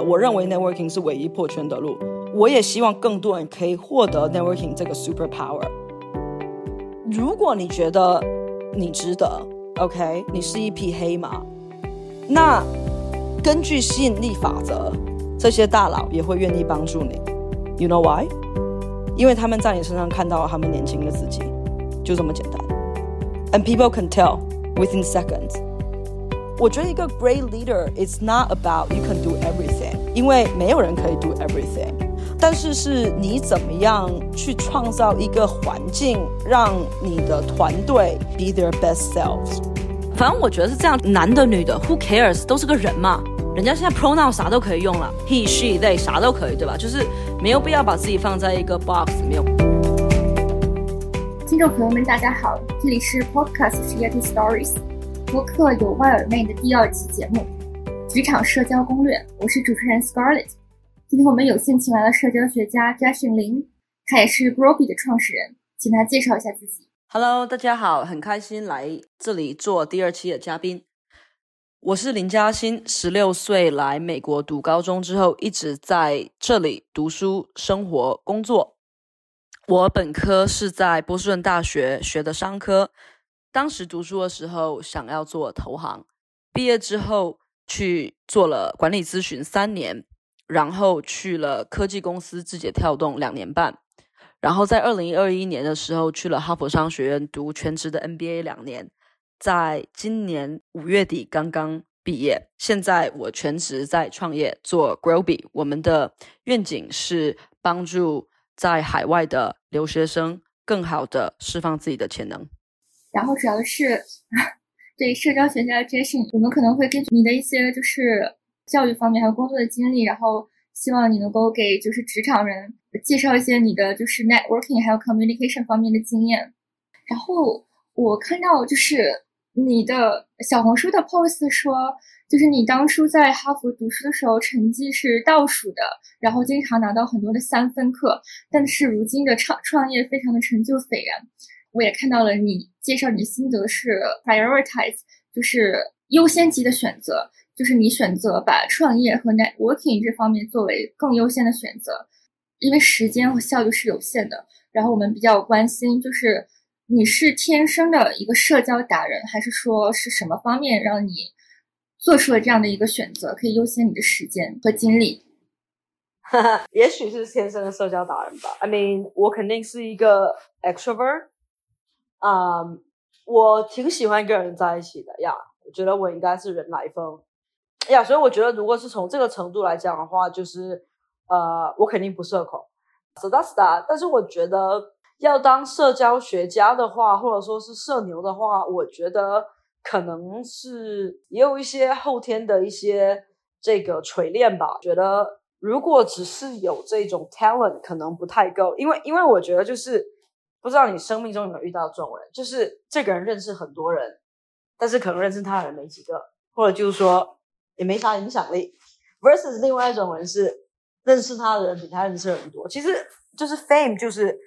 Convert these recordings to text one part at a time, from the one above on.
的，我认为 networking 是唯一破圈的路。我也希望更多人可以获得 networking 这个 super power。如果你觉得你值得，OK，你是一匹黑马，那根据吸引力法则，这些大佬也会愿意帮助你。You know why？因为他们在你身上看到了他们年轻的自己，就这么简单。And people can tell within seconds。我觉得一个 great leader is not about you can do everything， 因为没有人可以 do everything。但是是你怎么样去创造一个环境，让你的团队 be their best selves。反正我觉得是这样，男的女的，who cares，都是个人嘛。人家现在 pronoun 啥都可以用了，he she they 啥都可以，对吧？就是没有必要把自己放在一个 box 里面。听众朋友们，大家好，这里是 Podcast a r e Stories，播客有外耳妹的第二期节目《职场社交攻略》，我是主持人 Scarlett。今天我们有幸请来了社交学家 Justin 林，他也是 Groby 的创始人，请他介绍一下自己。Hello，大家好，很开心来这里做第二期的嘉宾。我是林嘉欣，十六岁来美国读高中之后，一直在这里读书、生活、工作。我本科是在波士顿大学学的商科，当时读书的时候想要做投行，毕业之后去做了管理咨询三年。然后去了科技公司字节跳动两年半，然后在二零二一年的时候去了哈佛商学院读全职的 MBA 两年，在今年五月底刚刚毕业。现在我全职在创业做 Growby，我们的愿景是帮助在海外的留学生更好的释放自己的潜能。然后主要是对社交学家 Jason，我们可能会根据你的一些就是。教育方面还有工作的经历，然后希望你能够给就是职场人介绍一些你的就是 networking 还有 communication 方面的经验。然后我看到就是你的小红书的 post 说，就是你当初在哈佛读书的时候成绩是倒数的，然后经常拿到很多的三分课，但是如今的创创业非常的成就斐然。我也看到了你介绍你的心得是 prioritize，就是优先级的选择。就是你选择把创业和 networking 这方面作为更优先的选择，因为时间和效率是有限的。然后我们比较关心，就是你是天生的一个社交达人，还是说是什么方面让你做出了这样的一个选择，可以优先你的时间和精力？哈哈，也许是天生的社交达人吧。I mean，我肯定是一个 extrovert。啊，我挺喜欢跟人在一起的呀。我觉得我应该是人来疯。呀，所以我觉得，如果是从这个程度来讲的话，就是，呃，我肯定不社恐，so that's that。但是我觉得要当社交学家的话，或者说是社牛的话，我觉得可能是也有一些后天的一些这个锤炼吧。觉得如果只是有这种 talent，可能不太够，因为因为我觉得就是不知道你生命中有没有遇到这种人，就是这个人认识很多人，但是可能认识他的人没几个，或者就是说。也没啥影响力，versus 另外一种人是认识他的人比他认识的人多，其实就是 fame，就是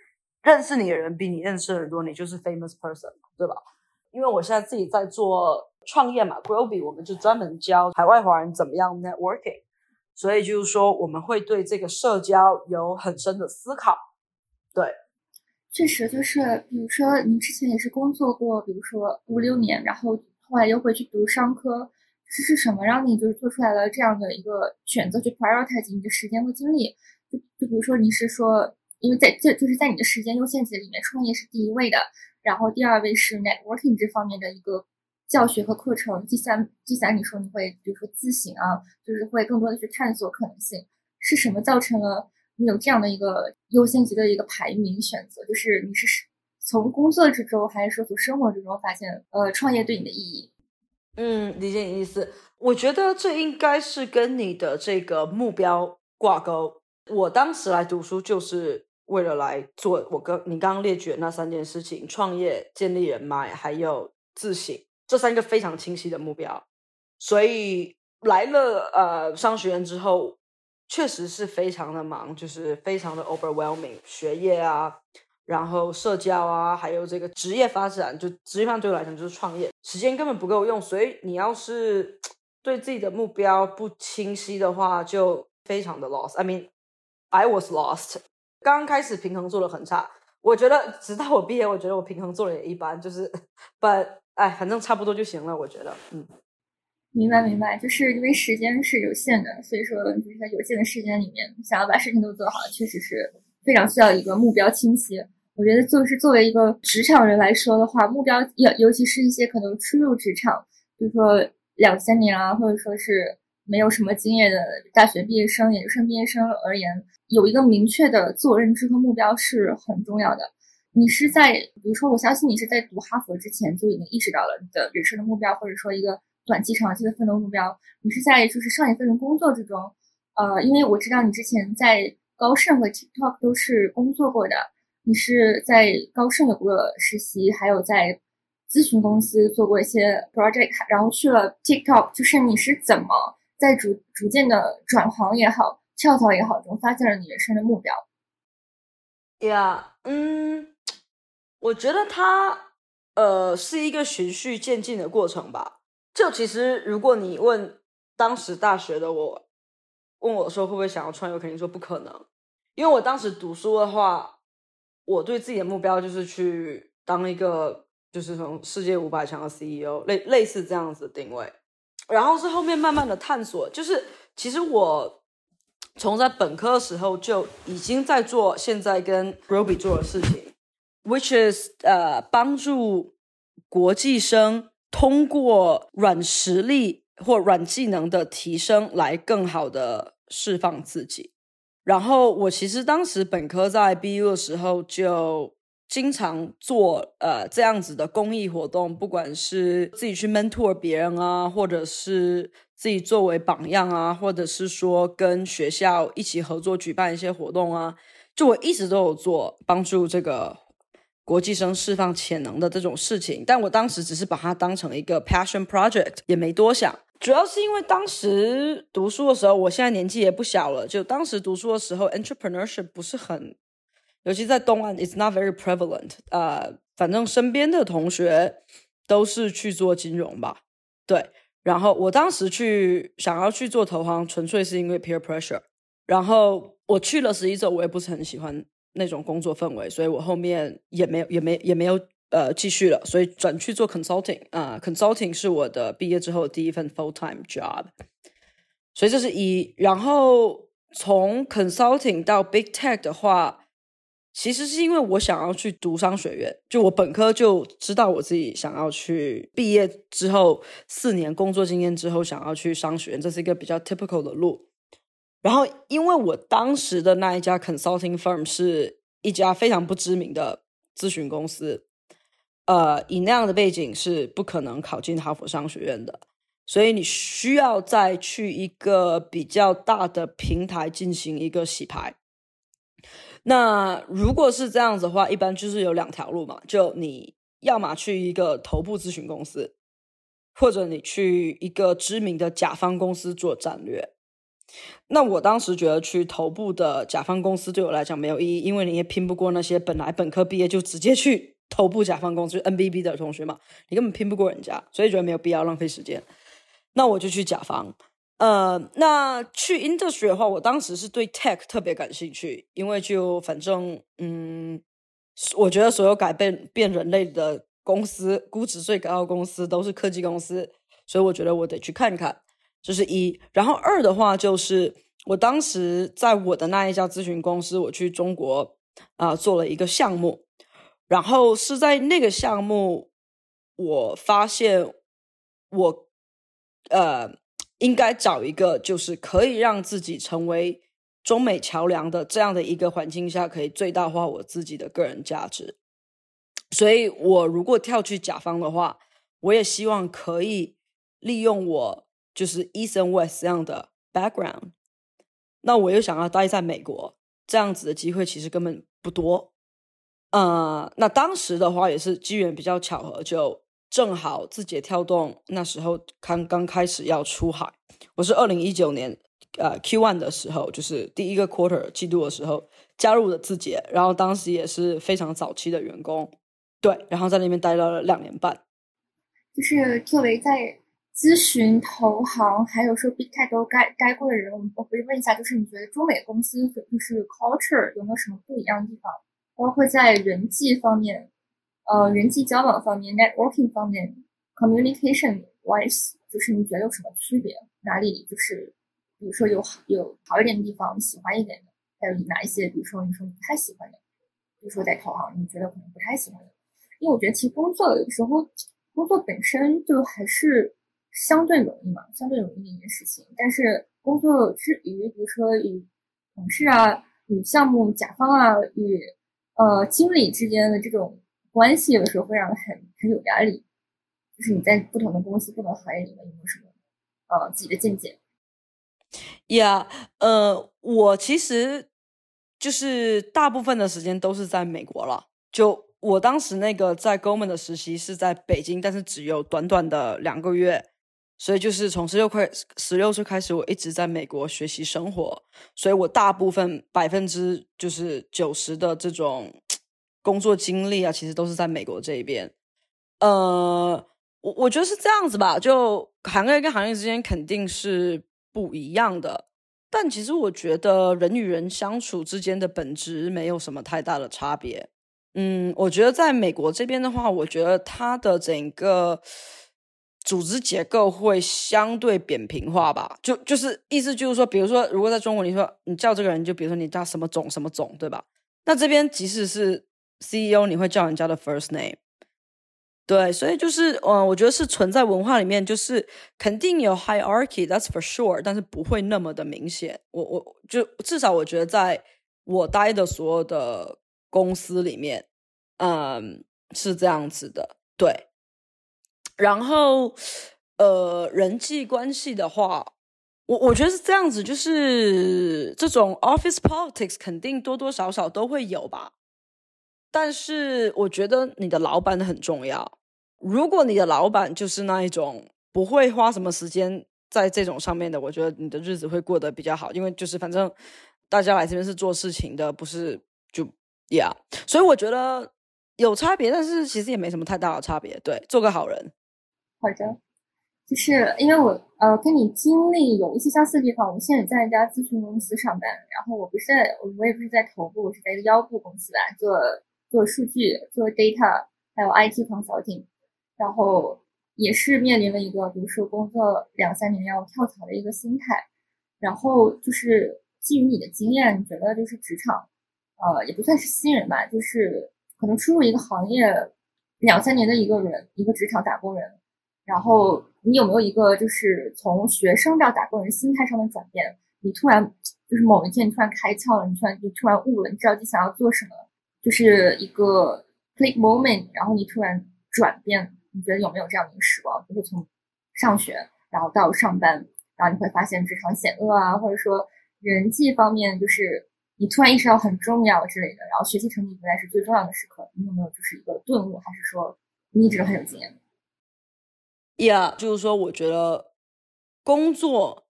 认识你的人比你认识的人多，你就是 famous person，对吧？因为我现在自己在做创业嘛，Groby，我们就专门教海外华人怎么样 networking，所以就是说我们会对这个社交有很深的思考。对，确实就是，比如说您之前也是工作过，比如说五六年，然后后来又回去读商科。是是什么让你就是做出来了这样的一个选择，去 prioritize 你的时间和精力？就就比如说你是说，因为在这就是在你的时间优先级里面，创业是第一位的，然后第二位是 networking 这方面的一个教学和课程，第三第三你说你会比如说自省啊，就是会更多的去探索可能性，是什么造成了你有这样的一个优先级的一个排名选择？就是你是从工作之中还是说从生活之中发现呃创业对你的意义？嗯，理解你意思。我觉得这应该是跟你的这个目标挂钩。我当时来读书就是为了来做我刚你刚刚列举的那三件事情：创业、建立人脉，还有自省，这三个非常清晰的目标。所以来了呃商学院之后，确实是非常的忙，就是非常的 overwhelming，学业啊。然后社交啊，还有这个职业发展，就职业上对我来讲就是创业，时间根本不够用。所以你要是对自己的目标不清晰的话，就非常的 lost。I mean, I was lost。刚刚开始平衡做的很差，我觉得直到我毕业，我觉得我平衡做的也一般，就是，but 哎，反正差不多就行了。我觉得，嗯，明白明白，就是因为时间是有限的，所以说就是在有限的时间里面，想要把事情都做好，确实是非常需要一个目标清晰。我觉得就是作为一个职场人来说的话，目标尤尤其是一些可能初入职场，比如说。两三年啊，或者说是没有什么经验的大学毕业生、研究生毕业生而言，有一个明确的自我认知和目标是很重要的。你是在，比如说，我相信你是在读哈佛之前就已经意识到了你的人生的目标，或者说一个短期、长期的奋斗目标。你是在就是上一份的工作之中，呃，因为我知道你之前在高盛和 TikTok 都是工作过的，你是在高盛有过实习，还有在。咨询公司做过一些 project，然后去了 TikTok，就是你是怎么在逐逐渐的转行也好，跳槽也好中发现了你人生的目标？对呀，嗯，我觉得它呃是一个循序渐进的过程吧。就其实如果你问当时大学的我，问我说会不会想要创业，我肯定说不可能，因为我当时读书的话，我对自己的目标就是去当一个。就是从世界五百强的 CEO 类类似这样子的定位，然后是后面慢慢的探索。就是其实我从在本科的时候就已经在做现在跟 Roby 做的事情，which is 呃帮助国际生通过软实力或软技能的提升来更好的释放自己。然后我其实当时本科在 BU 的时候就。经常做呃这样子的公益活动，不管是自己去 mentor 别人啊，或者是自己作为榜样啊，或者是说跟学校一起合作举办一些活动啊，就我一直都有做帮助这个国际生释放潜能的这种事情。但我当时只是把它当成一个 passion project，也没多想。主要是因为当时读书的时候，我现在年纪也不小了，就当时读书的时候，entrepreneurship 不是很。尤其在东岸，it's not very prevalent。呃，反正身边的同学都是去做金融吧，对。然后我当时去想要去做投行，纯粹是因为 peer pressure。然后我去了十一周，我也不是很喜欢那种工作氛围，所以我后面也没有、也没、也没有呃继续了，所以转去做 consulting。啊，consulting 是我的毕业之后第一份 full time job。所以这是一。然后从 consulting 到 big tech 的话。其实是因为我想要去读商学院，就我本科就知道我自己想要去毕业之后四年工作经验之后想要去商学院，这是一个比较 typical 的路。然后因为我当时的那一家 consulting firm 是一家非常不知名的咨询公司，呃，以那样的背景是不可能考进哈佛商学院的，所以你需要再去一个比较大的平台进行一个洗牌。那如果是这样子的话，一般就是有两条路嘛，就你要么去一个头部咨询公司，或者你去一个知名的甲方公司做战略。那我当时觉得去头部的甲方公司对我来讲没有意义，因为你也拼不过那些本来本科毕业就直接去头部甲方公司 NBB 的同学嘛，你根本拼不过人家，所以觉得没有必要浪费时间。那我就去甲方。呃，那去 industry 的话，我当时是对 tech 特别感兴趣，因为就反正，嗯，我觉得所有改变变人类的公司，估值最高的公司都是科技公司，所以我觉得我得去看看，这是一。然后二的话，就是我当时在我的那一家咨询公司，我去中国啊做了一个项目，然后是在那个项目，我发现我，呃。应该找一个就是可以让自己成为中美桥梁的这样的一个环境下，可以最大化我自己的个人价值。所以，我如果跳去甲方的话，我也希望可以利用我就是 East and West 这样的 background。那我又想要待在美国，这样子的机会其实根本不多。呃，那当时的话也是机缘比较巧合，就。正好字节跳动那时候刚刚开始要出海，我是二零一九年呃 Q one 的时候，就是第一个 quarter 季度的时候加入的字节，然后当时也是非常早期的员工，对，然后在那边待了两年半。就是作为在咨询、投行，还有说 Big Tech 都待待过的人，我们我可以问一下，就是你觉得中美公司就是 culture 有没有什么不一样的地方？包括在人际方面，呃，人际交往方面，networking 方面，communication wise，就是你觉得有什么区别？哪里就是，比如说有有好一点的地方，你喜欢一点的，还有哪一些，比如说你说你不太喜欢的，比如说在投行，你觉得可能不太喜欢的。因为我觉得其实工作有时候，工作本身就还是相对容易嘛，相对容易的一件事情。但是工作之余，比如说与同事啊、与项目甲方啊、与呃经理之间的这种关系，有的时候会让人很很有压力。就是你在不同的公司、不同行业里面有没有什么呃自己的见解？Yeah，呃，我其实就是大部分的时间都是在美国了，就。我当时那个在 Goldman 的实习是在北京，但是只有短短的两个月，所以就是从十六块十六岁开始，我一直在美国学习生活，所以我大部分百分之就是九十的这种工作经历啊，其实都是在美国这一边。呃，我我觉得是这样子吧，就行业跟行业之间肯定是不一样的，但其实我觉得人与人相处之间的本质没有什么太大的差别。嗯，我觉得在美国这边的话，我觉得它的整个组织结构会相对扁平化吧。就就是意思就是说，比如说，如果在中国，你说你叫这个人，就比如说你叫什么总什么总，对吧？那这边即使是 CEO，你会叫人家的 first name。对，所以就是，嗯，我觉得是存在文化里面，就是肯定有 hierarchy，that's for sure，但是不会那么的明显。我我就至少我觉得，在我待的所有的。公司里面，嗯，是这样子的，对。然后，呃，人际关系的话，我我觉得是这样子，就是这种 office politics 肯定多多少少都会有吧。但是，我觉得你的老板很重要。如果你的老板就是那一种不会花什么时间在这种上面的，我觉得你的日子会过得比较好，因为就是反正大家来这边是做事情的，不是就。Yeah，所以我觉得有差别，但是其实也没什么太大的差别。对，做个好人。好的，就是因为我呃跟你经历有一些相似的地方。我现在在一家咨询公司上班，然后我不是在，我也不是在头部，我是在一个腰部公司吧，做做数据、做 data，还有 IT consulting，然后也是面临了一个，比如说工作两三年要跳槽的一个心态。然后就是基于你的经验，你觉得就是职场？呃，也不算是新人吧，就是可能初入一个行业两三年的一个人，一个职场打工人。然后你有没有一个就是从学生到打工人心态上的转变？你突然就是某一天你突然开窍了，你突然你突然悟了，你知道你想要做什么，就是一个 click moment，然后你突然转变，你觉得有没有这样的一个时光？就是从上学然后到上班，然后你会发现职场险恶啊，或者说人际方面就是。你突然意识到很重要之类的，然后学习成绩不再是最重要的时刻，你有没有就是一个顿悟，还是说你一直很有经验？Yeah，就是说，我觉得工作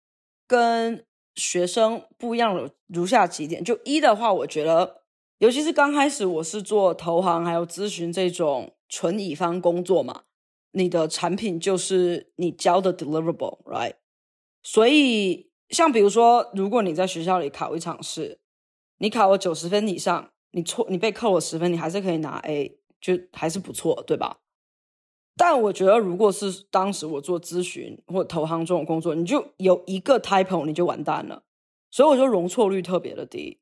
跟学生不一样的如下几点。就一的话，我觉得，尤其是刚开始我是做投行还有咨询这种纯乙方工作嘛，你的产品就是你交的 deliverable，right？所以，像比如说，如果你在学校里考一场试。你考了九十分以上，你错，你被扣了十分，你还是可以拿 A，就还是不错，对吧？但我觉得，如果是当时我做咨询或投行这种工作，你就有一个 typo，你就完蛋了。所以我觉得容错率特别的低。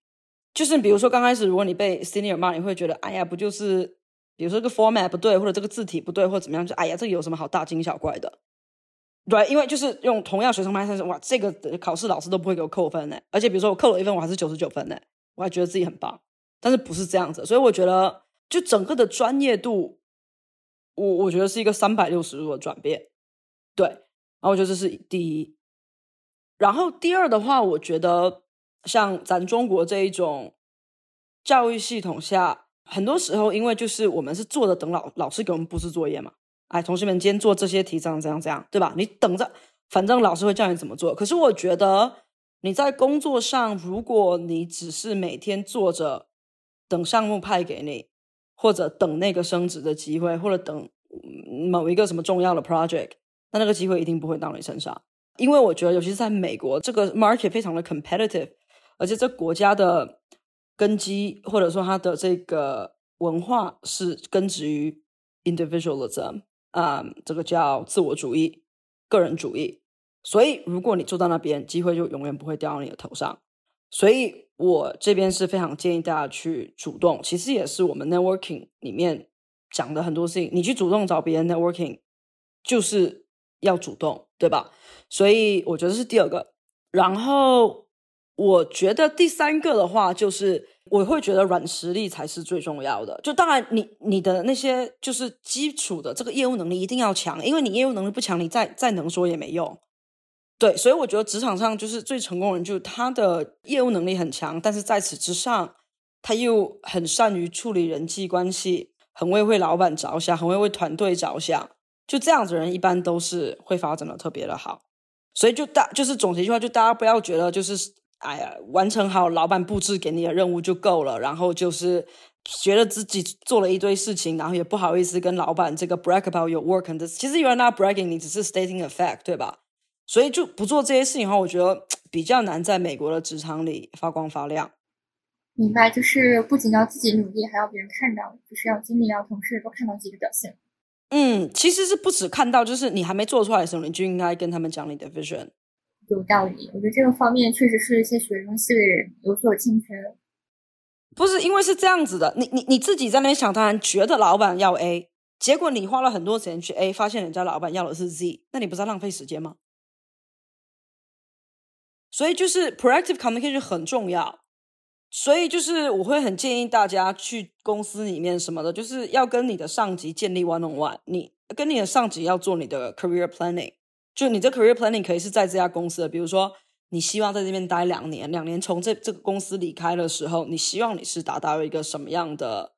就是比如说刚开始，如果你被 senior 骂，你会觉得，哎呀，不就是，比如说这个 format 不对，或者这个字体不对，或者怎么样，就哎呀，这有什么好大惊小怪的？对，因为就是用同样学生派生，哇，这个考试老师都不会给我扣分呢。而且比如说我扣了一分，我还是九十九分呢。我还觉得自己很棒，但是不是这样子，所以我觉得就整个的专业度，我我觉得是一个三百六十度的转变，对，然后我觉得这是第一，然后第二的话，我觉得像咱中国这一种教育系统下，很多时候因为就是我们是坐着等老老师给我们布置作业嘛，哎，同学们今天做这些题，这样这样这样，对吧？你等着，反正老师会叫你怎么做。可是我觉得。你在工作上，如果你只是每天坐着等项目派给你，或者等那个升职的机会，或者等某一个什么重要的 project，那那个机会一定不会到你身上。因为我觉得，尤其是在美国，这个 market 非常的 competitive，而且这国家的根基或者说它的这个文化是根植于 individualism，啊，这个叫自我主义、个人主义。所以，如果你坐到那边，机会就永远不会掉到你的头上。所以我这边是非常建议大家去主动，其实也是我们 networking 里面讲的很多事情，你去主动找别人 networking，就是要主动，对吧？所以我觉得是第二个。然后我觉得第三个的话，就是我会觉得软实力才是最重要的。就当然，你你的那些就是基础的这个业务能力一定要强，因为你业务能力不强，你再再能说也没用。对，所以我觉得职场上就是最成功人，就是他的业务能力很强，但是在此之上，他又很善于处理人际关系，很会为老板着想，很会为团队着想。就这样子人，一般都是会发展的特别的好。所以就大就是总结一句话，就大家不要觉得就是哎呀，完成好老板布置给你的任务就够了，然后就是觉得自己做了一堆事情，然后也不好意思跟老板这个 brag about your work and this。其实 you are not bragging，你只是 stating a fact，对吧？所以就不做这些事情的话，我觉得比较难在美国的职场里发光发亮。明白，就是不仅要自己努力，还要别人看到，就是要经理、要同事都看到自己的表现。嗯，其实是不止看到，就是你还没做出来的时候，你就应该跟他们讲你的 vision。有道理，我觉得这个方面确实是一些学生系的人有所欠缺。不是因为是这样子的，你你你自己在那边想当然，觉得老板要 A，结果你花了很多时间去 A，发现人家老板要的是 Z，那你不是在浪费时间吗？所以就是 proactive communication 很重要，所以就是我会很建议大家去公司里面什么的，就是要跟你的上级建立 one on one，你跟你的上级要做你的 career planning，就你的 career planning 可以是在这家公司的，比如说你希望在这边待两年，两年从这这个公司离开的时候，你希望你是达到一个什么样的，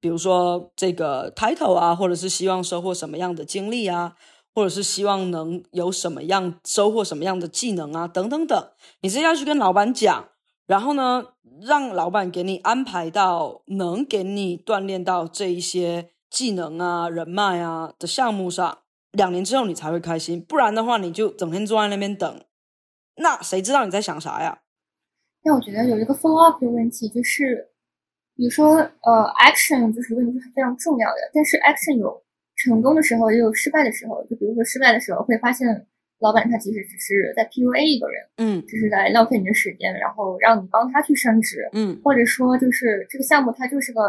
比如说这个 title 啊，或者是希望收获什么样的经历啊。或者是希望能有什么样收获什么样的技能啊，等等等，你是要去跟老板讲，然后呢，让老板给你安排到能给你锻炼到这一些技能啊、人脉啊的项目上，两年之后你才会开心，不然的话你就整天坐在那边等，那谁知道你在想啥呀？那我觉得有一个 follow up 的问题就是，比如说呃，action 就是问题是非常重要的，但是 action 有。成功的时候也有失败的时候，就比如说失败的时候会发现，老板他其实只是在 PUA 一个人，嗯，只是在浪费你的时间，然后让你帮他去升职，嗯，或者说就是这个项目它就是个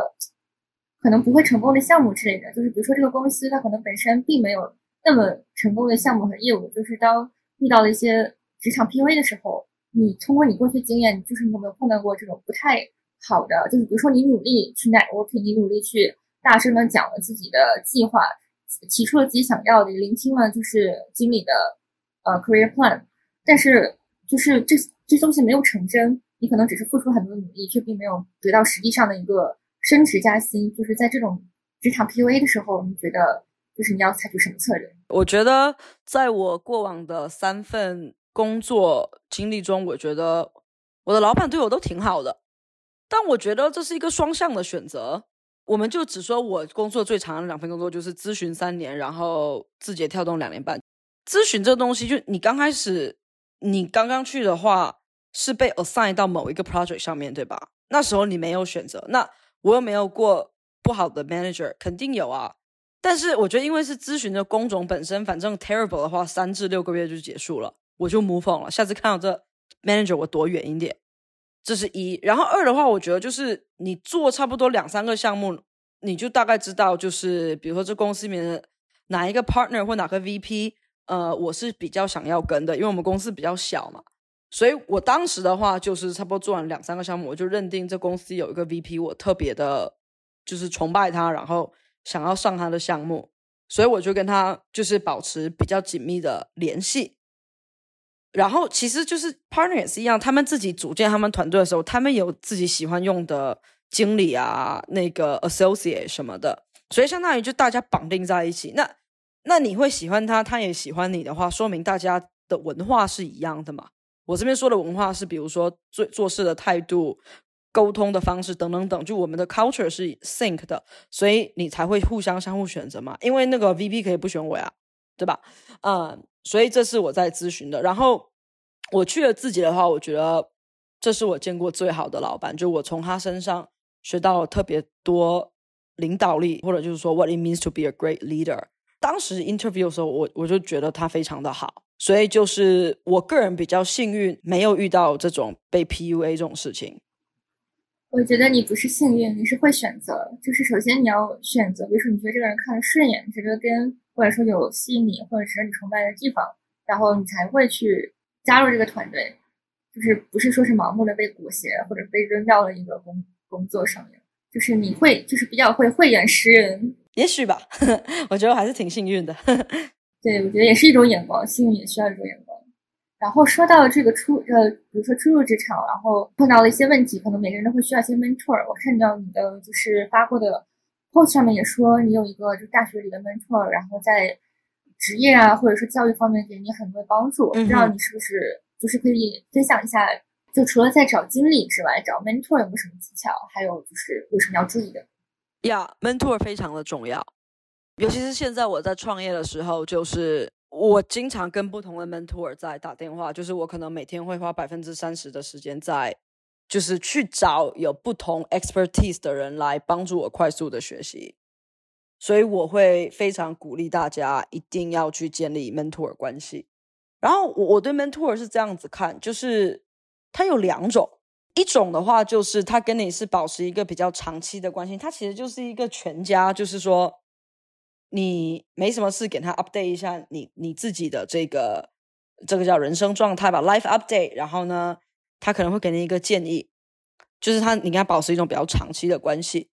可能不会成功的项目之类的，就是比如说这个公司它可能本身并没有那么成功的项目和业务，就是当遇到了一些职场 PUA 的时候，你通过你过去经验，就是你有没有碰到过这种不太好的，就是比如说你努力去 networking，你努力去大声的讲了自己的计划。提出了自己想要的，聆听了就是经理的呃 career plan，但是就是这这东西没有成真，你可能只是付出很多努力，却并没有得到实际上的一个升职加薪。就是在这种职场 PUA 的时候，你觉得就是你要采取什么策略？我觉得在我过往的三份工作经历中，我觉得我的老板对我都挺好的，但我觉得这是一个双向的选择。我们就只说，我工作最长的两份工作就是咨询三年，然后字节跳动两年半。咨询这东西，就你刚开始，你刚刚去的话，是被 assign 到某一个 project 上面对吧？那时候你没有选择，那我又没有过不好的 manager，肯定有啊。但是我觉得，因为是咨询的工种本身，反正 terrible 的话，三至六个月就结束了，我就模仿了。下次看到这 manager，我躲远一点。这是一，然后二的话，我觉得就是你做差不多两三个项目，你就大概知道，就是比如说这公司里面的哪一个 partner 或哪个 VP，呃，我是比较想要跟的，因为我们公司比较小嘛，所以我当时的话就是差不多做完两三个项目，我就认定这公司有一个 VP，我特别的，就是崇拜他，然后想要上他的项目，所以我就跟他就是保持比较紧密的联系。然后其实就是 partner 也是一样，他们自己组建他们团队的时候，他们有自己喜欢用的经理啊，那个 associate 什么的，所以相当于就大家绑定在一起。那那你会喜欢他，他也喜欢你的话，说明大家的文化是一样的嘛？我这边说的文化是，比如说做做事的态度、沟通的方式等等等，就我们的 culture 是 sync 的，所以你才会互相相互选择嘛。因为那个 VP 可以不选我呀。对吧？嗯，所以这是我在咨询的。然后我去了自己的话，我觉得这是我见过最好的老板，就我从他身上学到了特别多领导力，或者就是说 what it means to be a great leader。当时 interview 的时候，我我就觉得他非常的好，所以就是我个人比较幸运，没有遇到这种被 PUA 这种事情。我觉得你不是幸运，你是会选择。就是首先你要选择，比如说你觉得这个人看着顺眼，觉得跟或者说有吸引你或者值得你崇拜的地方，然后你才会去加入这个团队。就是不是说是盲目的被裹挟或者被扔到了一个工工作上面。就是你会就是比较会慧眼识人，也许吧。我觉得我还是挺幸运的。对，我觉得也是一种眼光，幸运也需要一种眼光。然后说到这个初呃，比如说初入职场，然后碰到了一些问题，可能每个人都会需要一些 mentor。我看到你的就是发过的 post 上面也说你有一个就大学里的 mentor，然后在职业啊或者是教育方面给你很多帮助。不知道你是不是就是可以分享一下，就除了在找经理之外，找 mentor 有没有什么技巧？还有就是有什么要注意的？呀，mentor 非常的重要，尤其是现在我在创业的时候，就是。我经常跟不同的 mentor 在打电话，就是我可能每天会花百分之三十的时间在，就是去找有不同 expertise 的人来帮助我快速的学习。所以我会非常鼓励大家一定要去建立 mentor 关系。然后我我对 mentor 是这样子看，就是它有两种，一种的话就是他跟你是保持一个比较长期的关系，他其实就是一个全家，就是说。你没什么事，给他 update 一下你你自己的这个这个叫人生状态吧，life update。然后呢，他可能会给你一个建议，就是他你跟他保持一种比较长期的关系。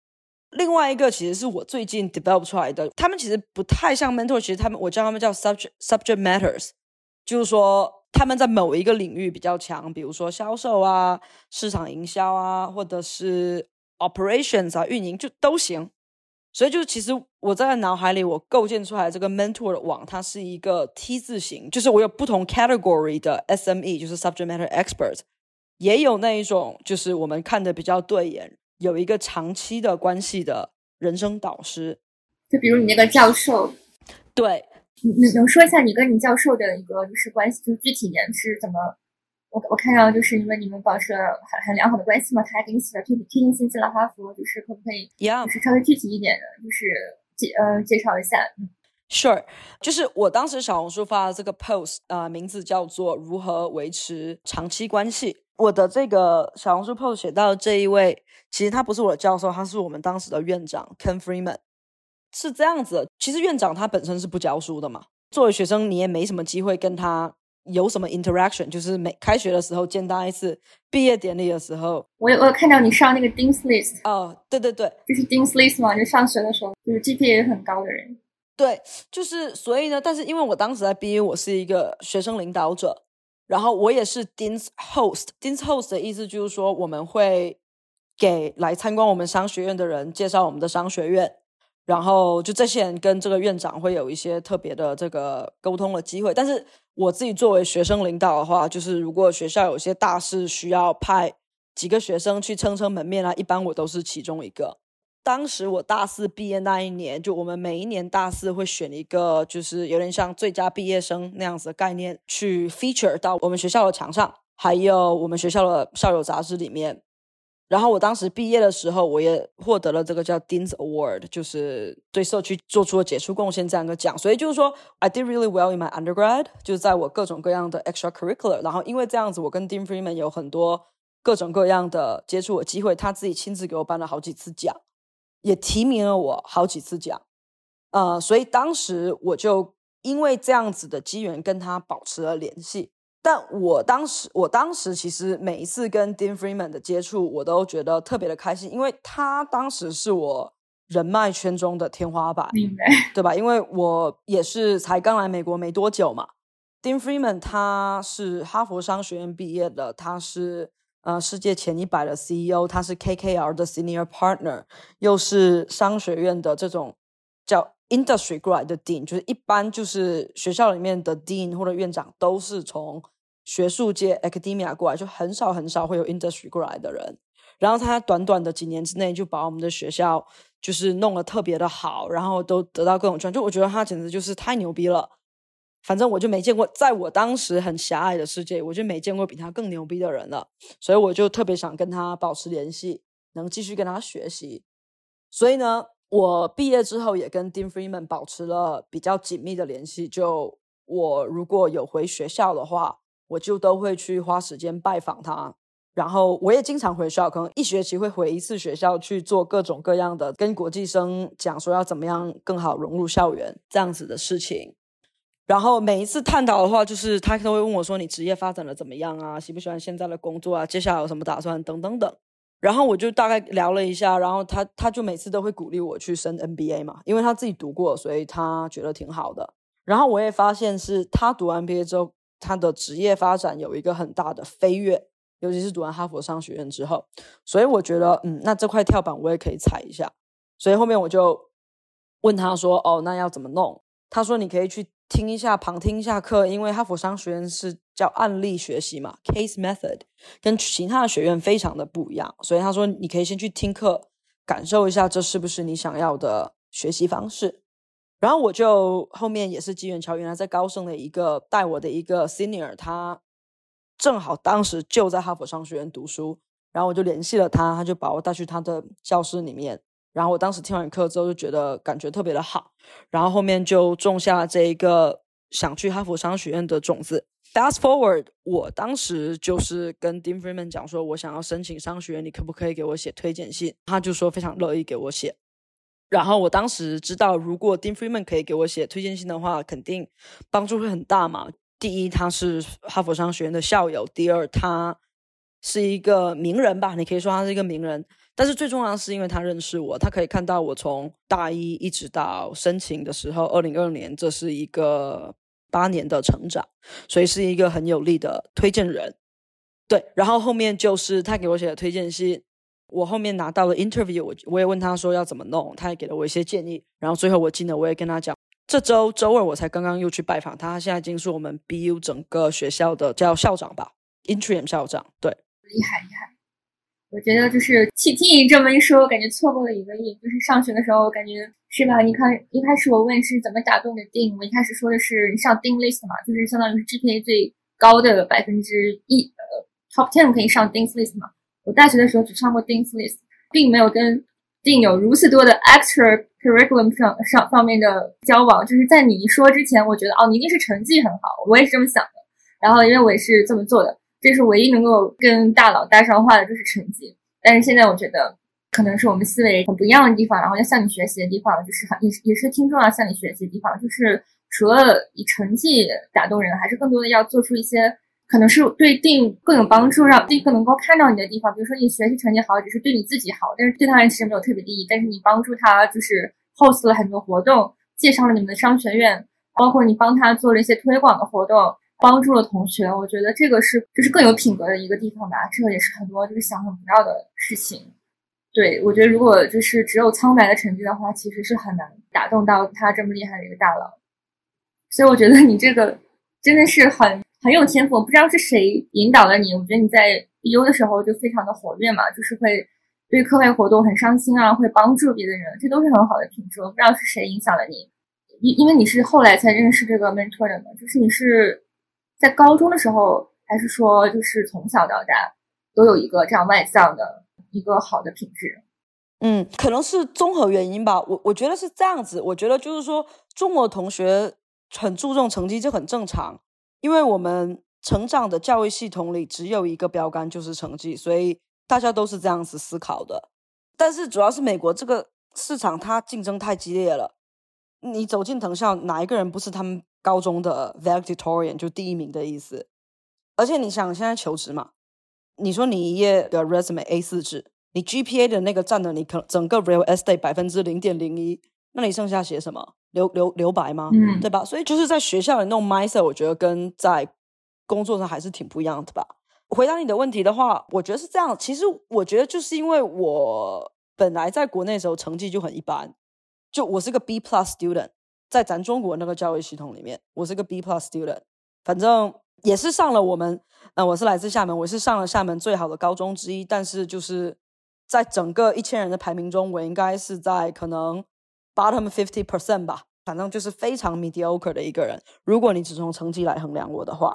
另外一个其实是我最近 develop 出来的，他们其实不太像 mentor，其实他们我叫他们叫 subject subject matters，就是说他们在某一个领域比较强，比如说销售啊、市场营销啊，或者是 operations 啊、运营就都行。所以就，其实我在脑海里，我构建出来这个 mentor 的网，它是一个 T 字形，就是我有不同 category 的 SME，就是 subject matter expert，也有那一种，就是我们看的比较对眼，有一个长期的关系的人生导师。就比如你那个教授，对，你能说一下你跟你教授的一个就是关系，就是具体点是怎么？我我看到就是因为你们保持了很很良好的关系嘛，他还给你写了推推荐信进了哈佛，就是可不可以，就是稍微具体一点的，就是介呃介绍一下。嗯，Sure，就是我当时小红书发的这个 post，呃，名字叫做如何维持长期关系。我的这个小红书 post 写到这一位，其实他不是我的教授，他是我们当时的院长 Ken Freeman。是这样子，其实院长他本身是不教书的嘛，作为学生你也没什么机会跟他。有什么 interaction？就是每开学的时候见他一次，毕业典礼的时候，我有我有看到你上那个 dean's list。哦，对对对，就是 dean's list 嘛，就上学的时候，就是 GPA 很高的人。对，就是所以呢，但是因为我当时在 BU，我是一个学生领导者，然后我也是 dean's host。dean's host 的意思就是说，我们会给来参观我们商学院的人介绍我们的商学院。然后就这些人跟这个院长会有一些特别的这个沟通的机会，但是我自己作为学生领导的话，就是如果学校有些大事需要派几个学生去撑撑门面啊，一般我都是其中一个。当时我大四毕业那一年，就我们每一年大四会选一个，就是有点像最佳毕业生那样子的概念，去 feature 到我们学校的墙上，还有我们学校的校友杂志里面。然后我当时毕业的时候，我也获得了这个叫 Dean's Award，就是对社区做出了杰出贡献这样一个奖。所以就是说，I did really well in my undergrad，就是在我各种各样的 extracurricular。然后因为这样子，我跟 Dean Freeman 有很多各种各样的接触的机会，他自己亲自给我颁了好几次奖，也提名了我好几次奖。呃，所以当时我就因为这样子的机缘跟他保持了联系。但我当时，我当时其实每一次跟 Dean Freeman 的接触，我都觉得特别的开心，因为他当时是我人脉圈中的天花板，对吧？因为我也是才刚来美国没多久嘛。Dean Freeman 他是哈佛商学院毕业的，他是呃世界前一百的 CEO，他是 KKR 的 Senior Partner，又是商学院的这种叫。Industry grad 的 dean 就是一般就是学校里面的 dean 或者院长都是从学术界 academia 过来，就很少很少会有 industry grad 的人。然后他短短的几年之内就把我们的学校就是弄得特别的好，然后都得到各种奖。就我觉得他简直就是太牛逼了。反正我就没见过，在我当时很狭隘的世界，我就没见过比他更牛逼的人了，所以我就特别想跟他保持联系，能继续跟他学习。所以呢，我毕业之后也跟 Dean Freeman 保持了比较紧密的联系。就我如果有回学校的话，我就都会去花时间拜访他。然后我也经常回学校，可能一学期会回一次学校去做各种各样的跟国际生讲说要怎么样更好融入校园这样子的事情。然后每一次探讨的话，就是他都会问我说：“你职业发展的怎么样啊？喜不喜欢现在的工作啊？接下来有什么打算？等等等。”然后我就大概聊了一下，然后他他就每次都会鼓励我去升 NBA 嘛，因为他自己读过，所以他觉得挺好的。然后我也发现是他读完毕业之后，他的职业发展有一个很大的飞跃。尤其是读完哈佛商学院之后，所以我觉得，嗯，那这块跳板我也可以踩一下。所以后面我就问他说：“哦，那要怎么弄？”他说：“你可以去听一下，旁听一下课，因为哈佛商学院是叫案例学习嘛，case method，跟其他的学院非常的不一样。所以他说你可以先去听课，感受一下这是不是你想要的学习方式。然后我就后面也是机缘巧遇，原来在高盛的一个带我的一个 senior，他。正好当时就在哈佛商学院读书，然后我就联系了他，他就把我带去他的教室里面。然后我当时听完课之后就觉得感觉特别的好，然后后面就种下这一个想去哈佛商学院的种子。Fast forward，我当时就是跟 Dean Freeman 讲说，我想要申请商学院，你可不可以给我写推荐信？他就说非常乐意给我写。然后我当时知道，如果 Dean Freeman 可以给我写推荐信的话，肯定帮助会很大嘛。第一，他是哈佛商学院的校友；第二，他是一个名人吧，你可以说他是一个名人。但是最重要的是，因为他认识我，他可以看到我从大一一直到申请的时候，二零二二年，这是一个八年的成长，所以是一个很有力的推荐人。对，然后后面就是他给我写的推荐信，我后面拿到了 interview，我我也问他说要怎么弄，他也给了我一些建议，然后最后我进了，我也跟他讲。这周周二我才刚刚又去拜访他，现在已经是我们 BU 整个学校的叫校长吧，interim 校长。对，厉害厉害。我觉得就是去听你这么一说，我感觉错过了一个亿。就是上学的时候，我感觉是吧？你看一开始我问是怎么打动的定，我一开始说的是你上定 list 嘛，就是相当于是 GPA 最高的百分之一，呃，top ten 可以上定 list 嘛。我大学的时候只上过定 list，并没有跟定有如此多的 extra。curriculum 上上方面的交往，就是在你一说之前，我觉得哦，你一定是成绩很好，我也是这么想的。然后因为我也是这么做的，这是唯一能够跟大佬搭上话的，就是成绩。但是现在我觉得，可能是我们思维很不一样的地方，然后要向你学习的地方，就是很也是也是听众要向你学习的地方，就是除了以成绩打动人，还是更多的要做出一些。可能是对定更有帮助，让定更能够看到你的地方。比如说你学习成绩好，只是对你自己好，但是对他人其实没有特别利益。但是你帮助他，就是 host 了很多活动，介绍了你们的商学院，包括你帮他做了一些推广的活动，帮助了同学。我觉得这个是就是更有品格的一个地方吧。这个也是很多就是想很不到的事情。对我觉得如果就是只有苍白的成绩的话，其实是很难打动到他这么厉害的一个大佬。所以我觉得你这个真的是很。很有天赋，我不知道是谁引导了你。我觉得你在 BU 的时候就非常的活跃嘛，就是会对课外活动很上心啊，会帮助别的人，这都是很好的品质。我不知道是谁影响了你，因因为你是后来才认识这个 mentor 的嘛，就是你是在高中的时候，还是说就是从小到大都有一个这样外向的一个好的品质？嗯，可能是综合原因吧。我我觉得是这样子，我觉得就是说中国同学很注重成绩，就很正常。因为我们成长的教育系统里只有一个标杆，就是成绩，所以大家都是这样子思考的。但是主要是美国这个市场，它竞争太激烈了。你走进藤校，哪一个人不是他们高中的 valedictorian 就第一名的意思？而且你想，现在求职嘛，你说你一页的 resume A 四纸，你 GPA 的那个占了你可整个 real estate 百分之零点零一，那你剩下写什么？留留留白吗？嗯，对吧？所以就是在学校里那种 mindset，我觉得跟在工作上还是挺不一样的吧。回答你的问题的话，我觉得是这样。其实我觉得就是因为我本来在国内的时候成绩就很一般，就我是个 B plus student，在咱中国那个教育系统里面，我是个 B plus student。反正也是上了我们，呃，我是来自厦门，我是上了厦门最好的高中之一。但是就是在整个一千人的排名中，我应该是在可能。bottom fifty percent 吧，反正就是非常 mediocre 的一个人。如果你只从成绩来衡量我的话，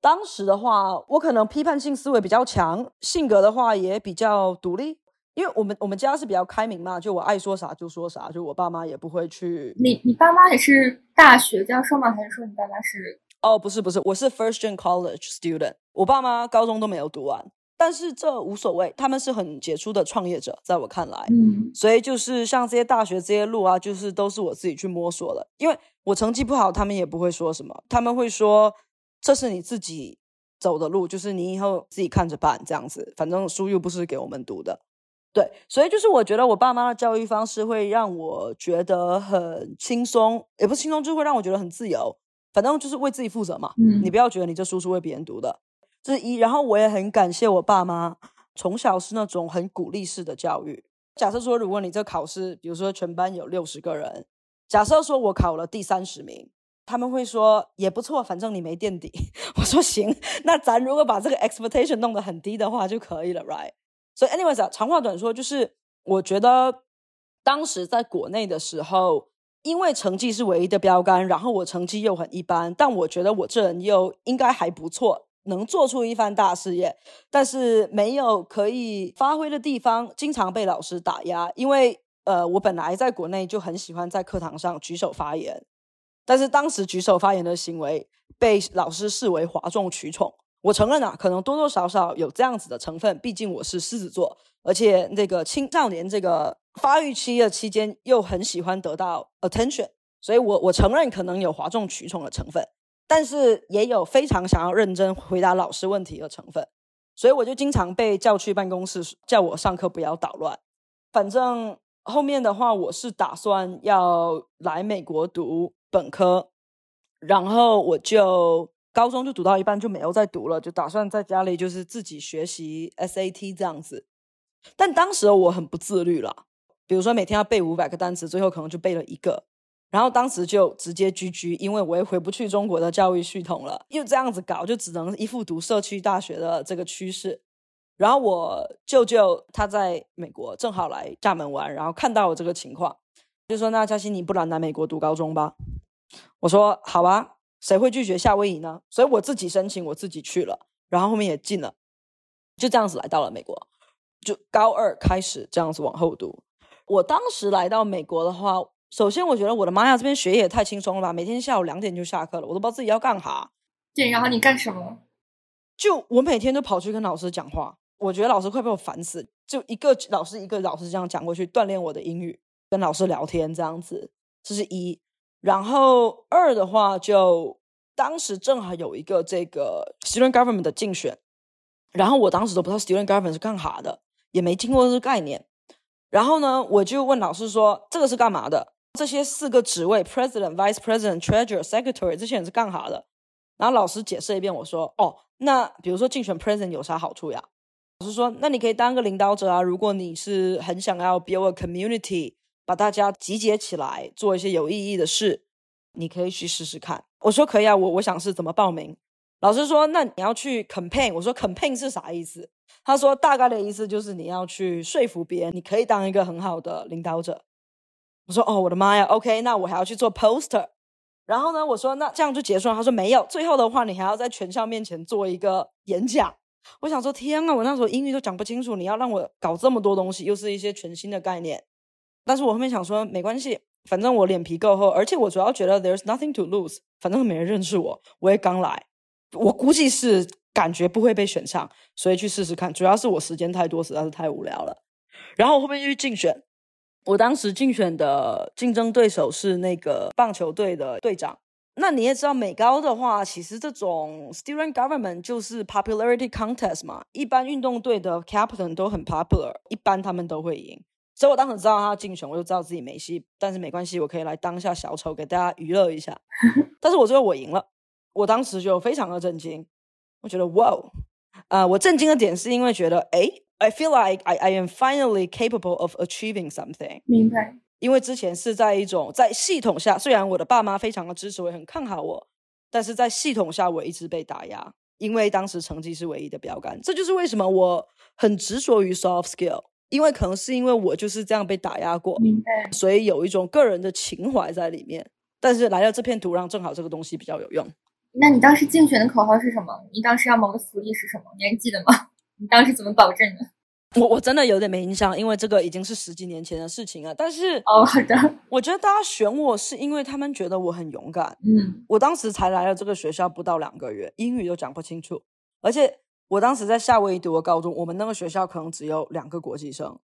当时的话，我可能批判性思维比较强，性格的话也比较独立。因为我们我们家是比较开明嘛，就我爱说啥就说啥，就我爸妈也不会去。你你爸妈也是大学教授吗？还是说你爸妈是？哦，不是不是，我是 first gen college student，我爸妈高中都没有读完，但是这无所谓，他们是很杰出的创业者，在我看来，嗯，所以就是像这些大学这些路啊，就是都是我自己去摸索的。因为我成绩不好，他们也不会说什么，他们会说这是你自己走的路，就是你以后自己看着办这样子，反正书又不是给我们读的。对，所以就是我觉得我爸妈的教育方式会让我觉得很轻松，也不是轻松，就会让我觉得很自由。反正就是为自己负责嘛，嗯，你不要觉得你这书是为别人读的，这是一。然后我也很感谢我爸妈，从小是那种很鼓励式的教育。假设说，如果你这考试，比如说全班有六十个人，假设说我考了第三十名，他们会说也不错，反正你没垫底。我说行，那咱如果把这个 expectation 弄得很低的话就可以了，right？所以，anyways 啊，长话短说，就是我觉得当时在国内的时候。因为成绩是唯一的标杆，然后我成绩又很一般，但我觉得我这人又应该还不错，能做出一番大事业。但是没有可以发挥的地方，经常被老师打压。因为呃，我本来在国内就很喜欢在课堂上举手发言，但是当时举手发言的行为被老师视为哗众取宠。我承认啊，可能多多少少有这样子的成分，毕竟我是狮子座，而且那个青少年这个。发育期的期间又很喜欢得到 attention，所以我我承认可能有哗众取宠的成分，但是也有非常想要认真回答老师问题的成分，所以我就经常被叫去办公室，叫我上课不要捣乱。反正后面的话，我是打算要来美国读本科，然后我就高中就读到一半就没有再读了，就打算在家里就是自己学习 SAT 这样子。但当时我很不自律了。比如说每天要背五百个单词，最后可能就背了一个，然后当时就直接 GG，因为我也回不去中国的教育系统了，又这样子搞，就只能一副读社区大学的这个趋势。然后我舅舅他在美国正好来厦门玩，然后看到我这个情况，就说：“那嘉欣，你不然来美国读高中吧？”我说：“好啊，谁会拒绝夏威夷呢？”所以我自己申请，我自己去了，然后后面也进了，就这样子来到了美国，就高二开始这样子往后读。我当时来到美国的话，首先我觉得我的妈呀，这边学业也太轻松了吧！每天下午两点就下课了，我都不知道自己要干哈。对，然后你干什么？就我每天都跑去跟老师讲话，我觉得老师快被我烦死。就一个老师一个老师这样讲过去，锻炼我的英语，跟老师聊天这样子，这是一。然后二的话，就当时正好有一个这个 student government 的竞选，然后我当时都不知道 student government 是干啥的，也没听过这个概念。然后呢，我就问老师说：“这个是干嘛的？这些四个职位，president、vice president、treasurer、secretary，这些人是干啥的？”然后老师解释一遍，我说：“哦，那比如说竞选 president 有啥好处呀？”老师说：“那你可以当个领导者啊，如果你是很想要 build a community，把大家集结起来做一些有意义的事，你可以去试试看。”我说：“可以啊，我我想是怎么报名？”老师说：“那你要去 campaign。”我说：“campaign 是啥意思？”他说：“大概的意思就是你要去说服别人，你可以当一个很好的领导者。”我说：“哦，我的妈呀！OK，那我还要去做 poster。”然后呢，我说：“那这样就结束了。”他说：“没有，最后的话你还要在全校面前做一个演讲。”我想说：“天啊，我那时候英语都讲不清楚，你要让我搞这么多东西，又是一些全新的概念。”但是我后面想说：“没关系，反正我脸皮够厚，而且我主要觉得 there's nothing to lose，反正没人认识我，我也刚来，我估计是。”感觉不会被选上，所以去试试看。主要是我时间太多，实在是太无聊了。然后我后面就去竞选，我当时竞选的竞争对手是那个棒球队的队长。那你也知道，美高的话，其实这种 student government 就是 popularity contest 嘛。一般运动队的 captain 都很 popular，一般他们都会赢。所以我当时知道他竞选，我就知道自己没戏。但是没关系，我可以来当下小丑，给大家娱乐一下。但是我最后我赢了，我当时就非常的震惊。我觉得哇，呃，我震惊的点是因为觉得，哎，I feel like I I am finally capable of achieving something。明白。因为之前是在一种在系统下，虽然我的爸妈非常的支持我，也很看好我，但是在系统下我一直被打压，因为当时成绩是唯一的标杆。这就是为什么我很执着于 soft skill，因为可能是因为我就是这样被打压过。所以有一种个人的情怀在里面。但是来到这片土壤，正好这个东西比较有用。那你当时竞选的口号是什么？你当时要谋的福利是什么？你还记得吗？你当时怎么保证的？我我真的有点没印象，因为这个已经是十几年前的事情了。但是哦，好的，我觉得大家选我是因为他们觉得我很勇敢。嗯，我当时才来了这个学校不到两个月，英语都讲不清楚，而且我当时在夏威夷读的高中，我们那个学校可能只有两个国际生，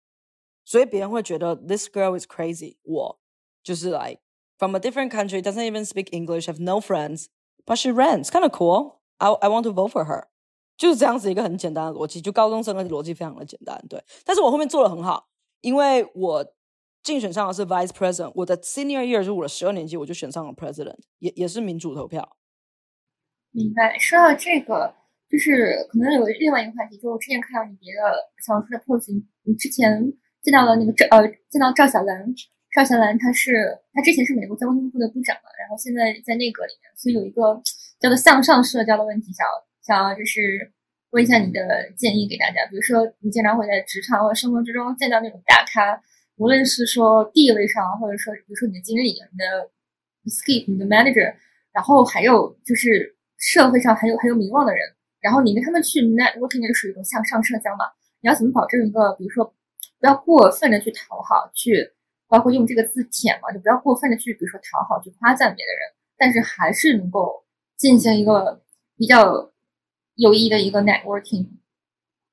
所以别人会觉得 this girl is crazy。我就是 like from a different country, doesn't even speak English, have no friends, but she runs, kind of cool. I I want to vote for her. 就是这样子一个很简单的逻辑，就高中生的逻辑非常的简单，对。但是我后面做的很好，因为我竞选上的是 vice president，我的 senior year 就我的十二年级我就选上了 president，也也是民主投票。明白。说到这个，就是可能有另外一个话题，就我之前看到你别的小红书的 post，你之前见到了那个赵呃见到赵小兰，赵小兰她是她之前是美国交通部的部长嘛，然后现在在内阁里面，所以有一个叫做向上社交的问题，想。想就是问一下你的建议给大家，比如说你经常会在职场或者生活之中见到那种大咖，无论是说地位上，或者说比如说你的经理、你的 skip、你的 manager，然后还有就是社会上很有很有名望的人，然后你跟他们去 networking 就属于一种向上社交嘛？你要怎么保证一个，比如说不要过分的去讨好，去包括用这个字舔嘛，就不要过分的去比如说讨好去夸赞别的人，但是还是能够进行一个比较。有意义的一个 networking，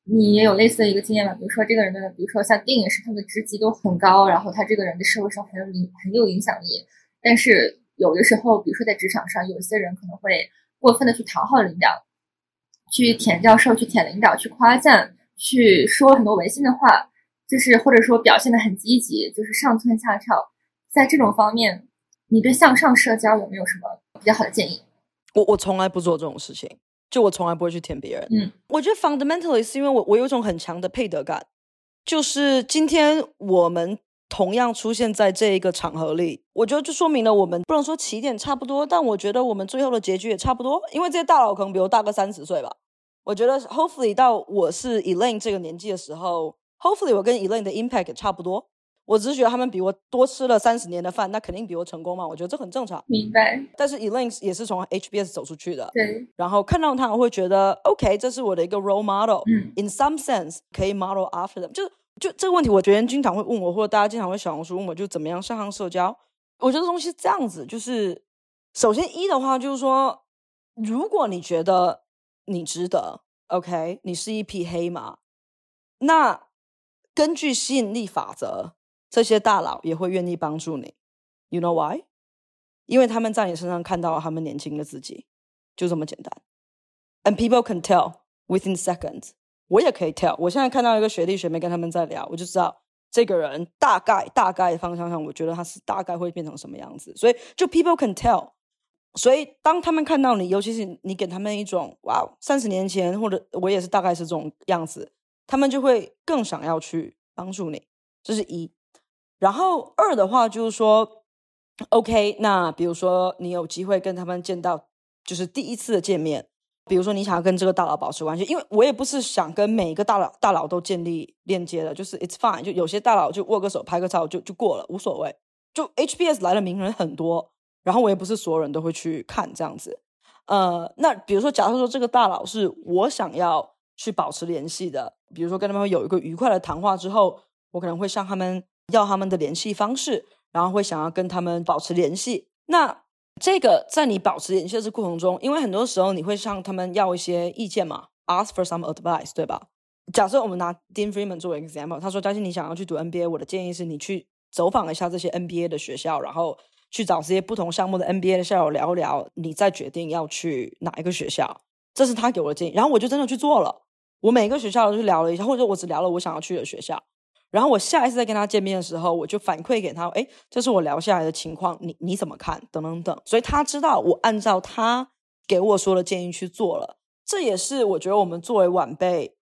你也有类似的一个经验吗？比如说这个人的，比如说像电影是，他的职级都很高，然后他这个人的社会上很有影很有影响力。但是有的时候，比如说在职场上，有些人可能会过分的去讨好领导，去舔教授，去舔领导，去夸赞，去说很多违心的话，就是或者说表现的很积极，就是上蹿下跳。在这种方面，你对向上社交有没有什么比较好的建议？我我从来不做这种事情。就我从来不会去舔别人。嗯，我觉得 fundamentally 是因为我我有一种很强的配得感，就是今天我们同样出现在这一个场合里，我觉得就说明了我们不能说起点差不多，但我觉得我们最后的结局也差不多。因为这些大佬可能比我大个三十岁吧。我觉得 hopefully 到我是 Elaine 这个年纪的时候，hopefully 我跟 Elaine 的 impact 也差不多。我只是觉得他们比我多吃了三十年的饭，那肯定比我成功嘛。我觉得这很正常。明白。但是 Elaine 也是从 HBS 走出去的。对。然后看到他，我会觉得 OK，这是我的一个 role model。嗯。In some sense，可以 model after them。就就这个问题，我觉得经常会问我，或者大家经常会小红书问我，就怎么样上上社交。我觉得东西这样子，就是首先一的话，就是说，如果你觉得你值得，OK，你是一匹黑马，那根据吸引力法则。这些大佬也会愿意帮助你，You know why？因为他们在你身上看到了他们年轻的自己，就这么简单。And people can tell within seconds。我也可以 tell。我现在看到一个学弟学妹跟他们在聊，我就知道这个人大概大概方向上，我觉得他是大概会变成什么样子。所以就 people can tell。所以当他们看到你，尤其是你给他们一种哇，三十年前或者我也是大概是这种样子，他们就会更想要去帮助你。这是一。然后二的话就是说，OK，那比如说你有机会跟他们见到，就是第一次的见面，比如说你想要跟这个大佬保持关系，因为我也不是想跟每一个大佬大佬都建立链接的，就是 It's fine，就有些大佬就握个手拍个照就就过了，无所谓。就 HBS 来的名人很多，然后我也不是所有人都会去看这样子。呃，那比如说，假如说这个大佬是我想要去保持联系的，比如说跟他们有一个愉快的谈话之后，我可能会向他们。要他们的联系方式，然后会想要跟他们保持联系。那这个在你保持联系的过程中，因为很多时候你会向他们要一些意见嘛，ask for some advice，对吧？假设我们拿 Dean Freeman 作为 example，他说：“嘉欣，你想要去读 NBA，我的建议是你去走访一下这些 NBA 的学校，然后去找这些不同项目的 NBA 的校友聊聊，你再决定要去哪一个学校。”这是他给我的建议，然后我就真的去做了。我每个学校都去聊了一下，或者我只聊了我想要去的学校。然后我下一次再跟他见面的时候，我就反馈给他，哎，这是我聊下来的情况，你你怎么看？等等等，所以他知道我按照他给我说的建议去做了。这也是我觉得我们作为晚辈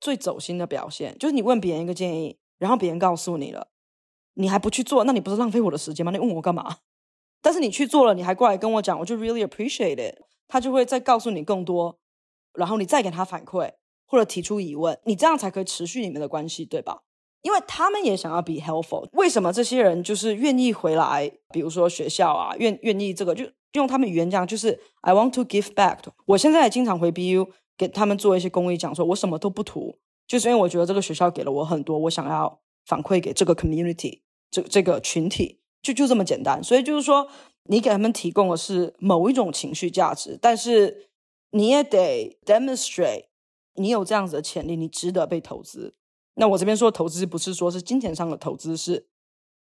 最走心的表现，就是你问别人一个建议，然后别人告诉你了，你还不去做，那你不是浪费我的时间吗？你问我干嘛？但是你去做了，你还过来跟我讲，我就 really appreciate it。他就会再告诉你更多，然后你再给他反馈或者提出疑问，你这样才可以持续你们的关系，对吧？因为他们也想要 be helpful。为什么这些人就是愿意回来？比如说学校啊，愿愿意这个，就用他们语言讲，就是 I want to give back。我现在也经常回 BU 给他们做一些公益讲，说我什么都不图，就是因为我觉得这个学校给了我很多，我想要反馈给这个 community 这这个群体，就就这么简单。所以就是说，你给他们提供的是某一种情绪价值，但是你也得 demonstrate 你有这样子的潜力，你值得被投资。那我这边说投资不是说是金钱上的投资，是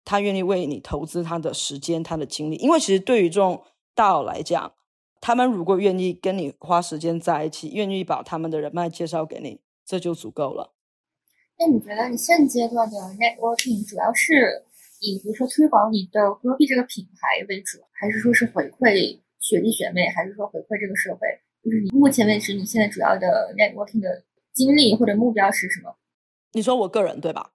他愿意为你投资他的时间、他的精力。因为其实对于这种大佬来讲，他们如果愿意跟你花时间在一起，愿意把他们的人脉介绍给你，这就足够了。那你觉得你现阶段的 networking 主要是以比如说推广你的 g r o b y 这个品牌为主，还是说是回馈学弟学妹，还是说回馈这个社会？就是你目前为止你现在主要的 networking 的经历或者目标是什么？你说我个人对吧？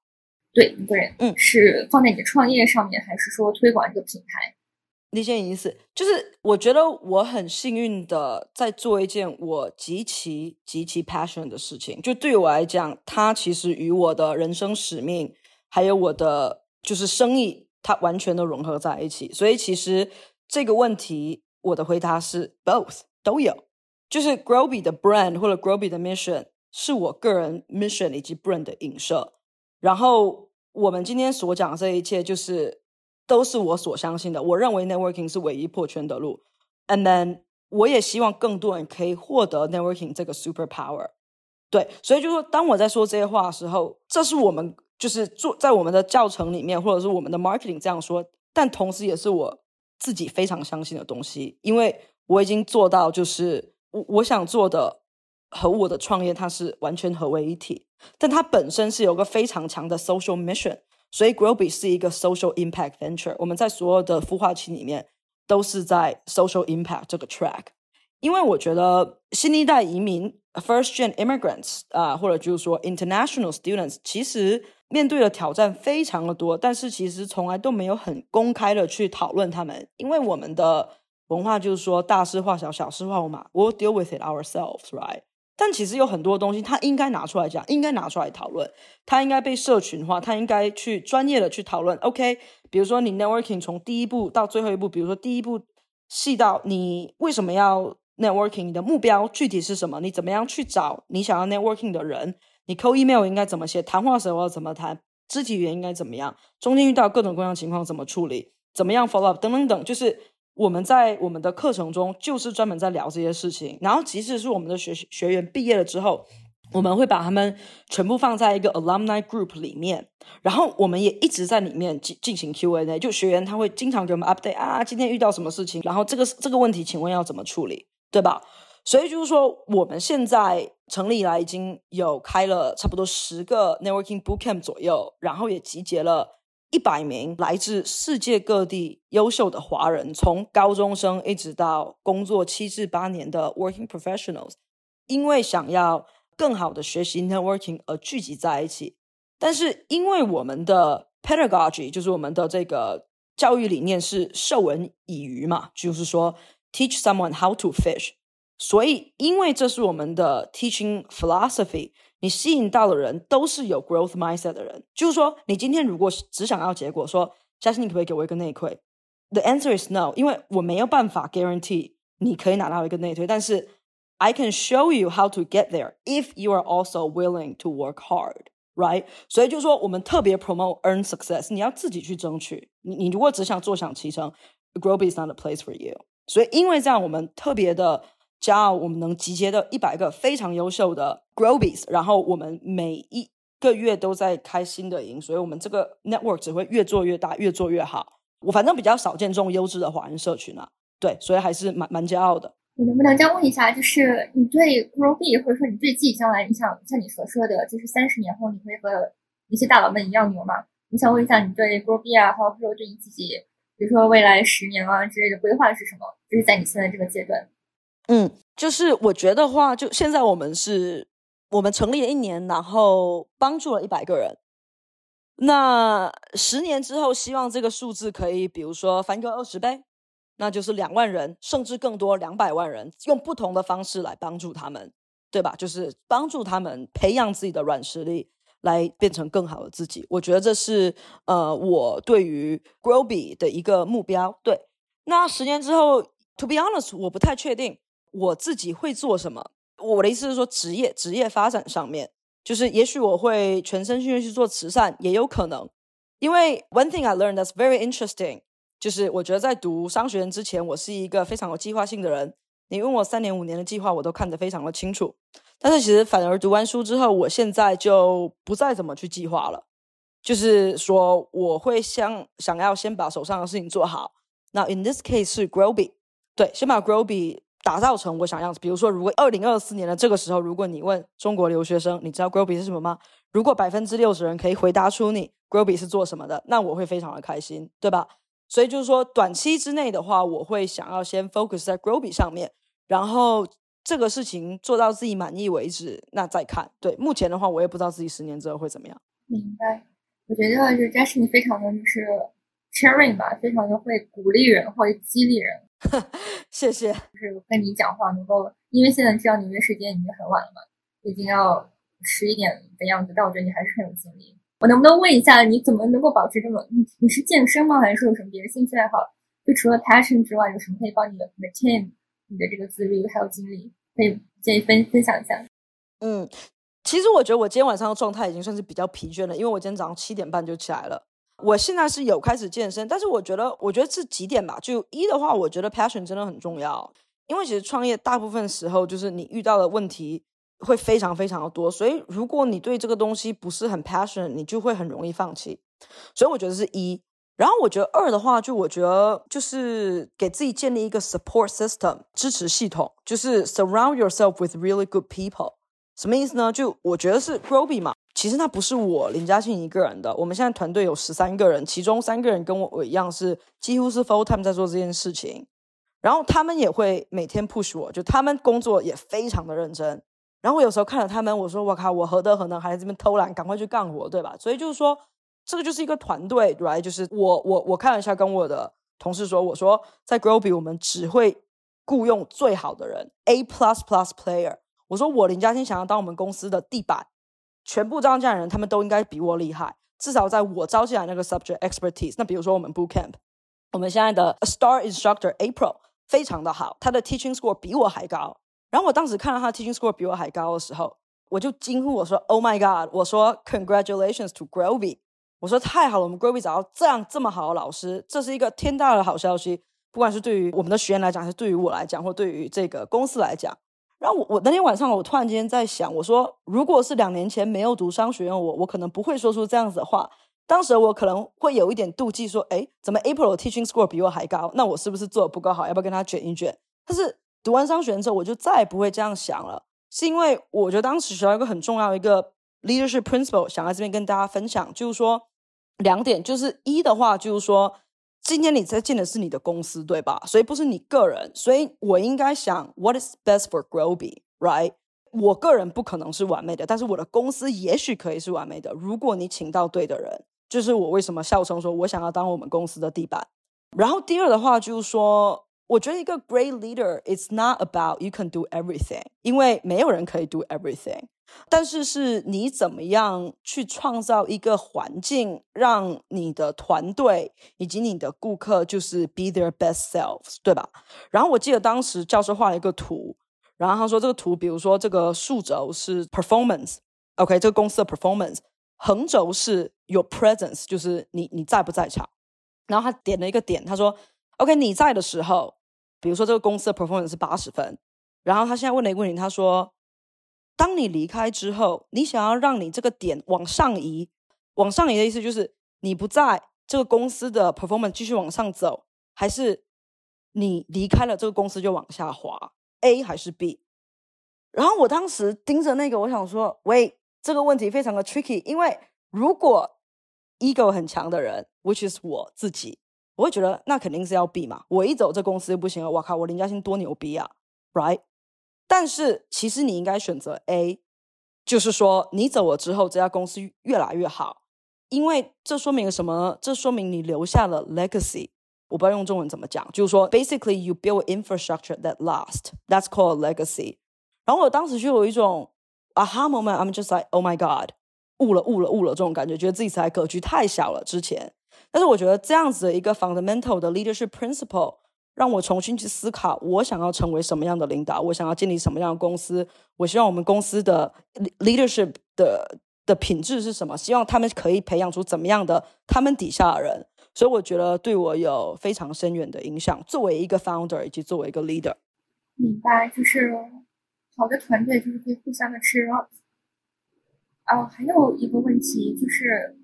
对，你个人，嗯，是放在你的创业上面，还是说推广这个品牌？理解意思，就是我觉得我很幸运的在做一件我极其极其 passion 的事情。就对于我来讲，它其实与我的人生使命，还有我的就是生意，它完全都融合在一起。所以其实这个问题，我的回答是 both 都有。就是 Groby 的 brand 或者 Groby 的 mission。是我个人 mission 以及 brand 的影射，然后我们今天所讲的这一切，就是都是我所相信的。我认为 networking 是唯一破圈的路，and then 我也希望更多人可以获得 networking 这个 super power。对，所以就说，当我在说这些话的时候，这是我们就是做在我们的教程里面，或者是我们的 marketing 这样说，但同时也是我自己非常相信的东西，因为我已经做到，就是我我想做的。和我的创业，它是完全合为一体，但它本身是有个非常强的 social mission，所以 Groby 是一个 social impact venture。我们在所有的孵化器里面都是在 social impact 这个 track。因为我觉得新一代移民 first gen immigrants 啊，或者就是说 international students，其实面对的挑战非常的多，但是其实从来都没有很公开的去讨论他们，因为我们的文化就是说大事化小，小事化无嘛，we'll deal with it ourselves，right？但其实有很多东西，它应该拿出来讲，应该拿出来讨论，它应该被社群化，它应该去专业的去讨论。OK，比如说你 networking 从第一步到最后一步，比如说第一步细到你为什么要 networking，你的目标具体是什么？你怎么样去找你想要 networking 的人？你扣 email 应该怎么写？谈话时候要怎么谈？肢体语言应该怎么样？中间遇到各种各样情况怎么处理？怎么样 follow up？等等等，就是。我们在我们的课程中就是专门在聊这些事情，然后即使是我们的学学员毕业了之后，我们会把他们全部放在一个 alumni group 里面，然后我们也一直在里面进进行 Q&A，就学员他会经常给我们 update 啊，今天遇到什么事情，然后这个这个问题，请问要怎么处理，对吧？所以就是说，我们现在成立以来已经有开了差不多十个 networking bootcamp 左右，然后也集结了。一百名来自世界各地优秀的华人，从高中生一直到工作七至八年的 working professionals，因为想要更好的学习 networking 而聚集在一起。但是因为我们的 pedagogy 就是我们的这个教育理念是授人以渔嘛，就是说 teach someone how to fish，所以因为这是我们的 teaching philosophy。你吸引到的人都是有 growth mindset 的人，就是说，你今天如果只想要结果，说嘉欣，你可不可以给我一个内推？The answer is no，因为我没有办法 guarantee 你可以拿到一个内推，但是 I can show you how to get there if you are also willing to work hard，right？所以就是说，我们特别 promote earn success，你要自己去争取。你你如果只想坐享其成，Grow is not a place for you。所以因为这样，我们特别的。加我们能集结的一百个非常优秀的 Grobies，然后我们每一个月都在开新的营，所以我们这个 network 只会越做越大，越做越好。我反正比较少见这种优质的华人社群啊，对，所以还是蛮蛮骄傲的。我能不能再问一下，就是你对 Grobie，或者说你对自己将来，你想像你所说的，就是三十年后你会和一些大佬们一样牛吗？我想问一下，你对 Grobie 啊，或者说对你自己，比如说未来十年啊之类的规划是什么？就是在你现在这个阶段。嗯，就是我觉得话，就现在我们是，我们成立了一年，然后帮助了一百个人。那十年之后，希望这个数字可以，比如说翻个二十倍，那就是两万人，甚至更多，两百万人，用不同的方式来帮助他们，对吧？就是帮助他们培养自己的软实力，来变成更好的自己。我觉得这是呃我对于 Groby 的一个目标。对，那十年之后，To be honest，我不太确定我自己会做什么。我的意思是说，职业职业发展上面，就是也许我会全身心去做慈善，也有可能。因为 one thing I learned that's very interesting，就是我觉得在读商学院之前，我是一个非常有计划性的人。你问我三年五年的计划，我都看得非常的清楚。但是其实反而读完书之后，我现在就不再怎么去计划了。就是说，我会想想要先把手上的事情做好。那 in this case 是 Groby，对，先把 Groby 打造成我想要。比如说，如果二零二四年的这个时候，如果你问中国留学生，你知道 Groby 是什么吗？如果百分之六十人可以回答出你。Groby 是做什么的？那我会非常的开心，对吧？所以就是说，短期之内的话，我会想要先 focus 在 Groby 上面，然后这个事情做到自己满意为止，那再看。对，目前的话，我也不知道自己十年之后会怎么样。明白。我觉得就是 Jasmine 非常的就是 c h e r i n g 吧，非常的会鼓励人，会激励人。谢谢。就是跟你讲话能够，因为现在知道纽约时间已经很晚了嘛，已经要十一点的样子，但我觉得你还是很有精力。我能不能问一下，你怎么能够保持这么？你你是健身吗？还是说有什么别的兴趣爱好？就除了 passion 之外，有什么可以帮你 maintain 你的这个自律还有精力？可以建议分分享一下。嗯，其实我觉得我今天晚上的状态已经算是比较疲倦了，因为我今天早上七点半就起来了。我现在是有开始健身，但是我觉得，我觉得是几点吧？就一的话，我觉得 passion 真的很重要，因为其实创业大部分时候就是你遇到的问题。会非常非常的多，所以如果你对这个东西不是很 passion，你就会很容易放弃。所以我觉得是一，然后我觉得二的话，就我觉得就是给自己建立一个 support system 支持系统，就是 surround yourself with really good people。什么意思呢？就我觉得是 Groby 嘛，其实那不是我林嘉欣一个人的，我们现在团队有十三个人，其中三个人跟我我一样是几乎是 full time 在做这件事情，然后他们也会每天 push 我，就他们工作也非常的认真。然后我有时候看着他们，我说我靠，我何德何能还在这边偷懒，赶快去干活，对吧？所以就是说，这个就是一个团队，right？就是我我我看了一下，跟我的同事说，我说在 Groby 我们只会雇佣最好的人，A plus plus player。我说我林嘉欣想要当我们公司的地板，全部招进来的人他们都应该比我厉害，至少在我招进来那个 subject expertise。那比如说我们 boot camp，我们现在的 star instructor April 非常的好，他的 teaching score 比我还高。然后我当时看到他 teaching score 比我还高的时候，我就惊呼我说：“Oh my god！” 我说：“Congratulations to Groby！” 我说：“太好了，我们 Groby 找到这样这么好的老师，这是一个天大的好消息。不管是对于我们的学员来讲，还是对于我来讲，或对于这个公司来讲。”然后我我那天晚上我突然间在想，我说：“如果是两年前没有读商学院，我我可能不会说出这样子的话。当时我可能会有一点妒忌，说：哎，怎么 April teaching score 比我还高？那我是不是做的不够好？要不要跟他卷一卷？但是。”读完商学院之后，我就再也不会这样想了，是因为我觉得当时学到一个很重要的一个 leadership principle，想在这边跟大家分享，就是说两点，就是一的话，就是说今天你在建的是你的公司，对吧？所以不是你个人，所以我应该想 what is best for Groby，right？我个人不可能是完美的，但是我的公司也许可以是完美的。如果你请到对的人，就是我为什么笑称说我想要当我们公司的地板。然后第二的话就是说。我觉得一个 great leader is not about you can do everything，因为没有人可以 do everything。但是是你怎么样去创造一个环境，让你的团队以及你的顾客就是 be their best selves，对吧？然后我记得当时教授画了一个图，然后他说这个图，比如说这个竖轴是 performance，OK，这个公司的 performance，横轴是 your presence，就是你你在不在场。然后他点了一个点，他说。OK，你在的时候，比如说这个公司的 performance 是八十分，然后他现在问了一个问题，他说：当你离开之后，你想要让你这个点往上移，往上移的意思就是你不在这个公司的 performance 继续往上走，还是你离开了这个公司就往下滑？A 还是 B？然后我当时盯着那个，我想说，喂，这个问题非常的 tricky，因为如果 ego 很强的人，which is 我自己。我会觉得那肯定是要 B 嘛，我一走这公司就不行了，我靠，我林嘉欣多牛逼啊，right？但是其实你应该选择 A，就是说你走了之后，这家公司越来越好，因为这说明什么？这说明你留下了 legacy。我不知道用中文怎么讲，就是说 basically you build infrastructure that last，that's called legacy。然后我当时就有一种 aha moment，I'm just like oh my god，悟了悟了悟了这种感觉，觉得自己才格局太小了之前。但是我觉得这样子的一个 fundamental 的 leadership principle 让我重新去思考，我想要成为什么样的领导，我想要建立什么样的公司，我希望我们公司的 leadership 的的品质是什么，希望他们可以培养出怎么样的他们底下的人。所以我觉得对我有非常深远的影响，作为一个 founder 以及作为一个 leader。明白，就是好的团队就是可以互相的 cheer up。啊，还有一个问题就是，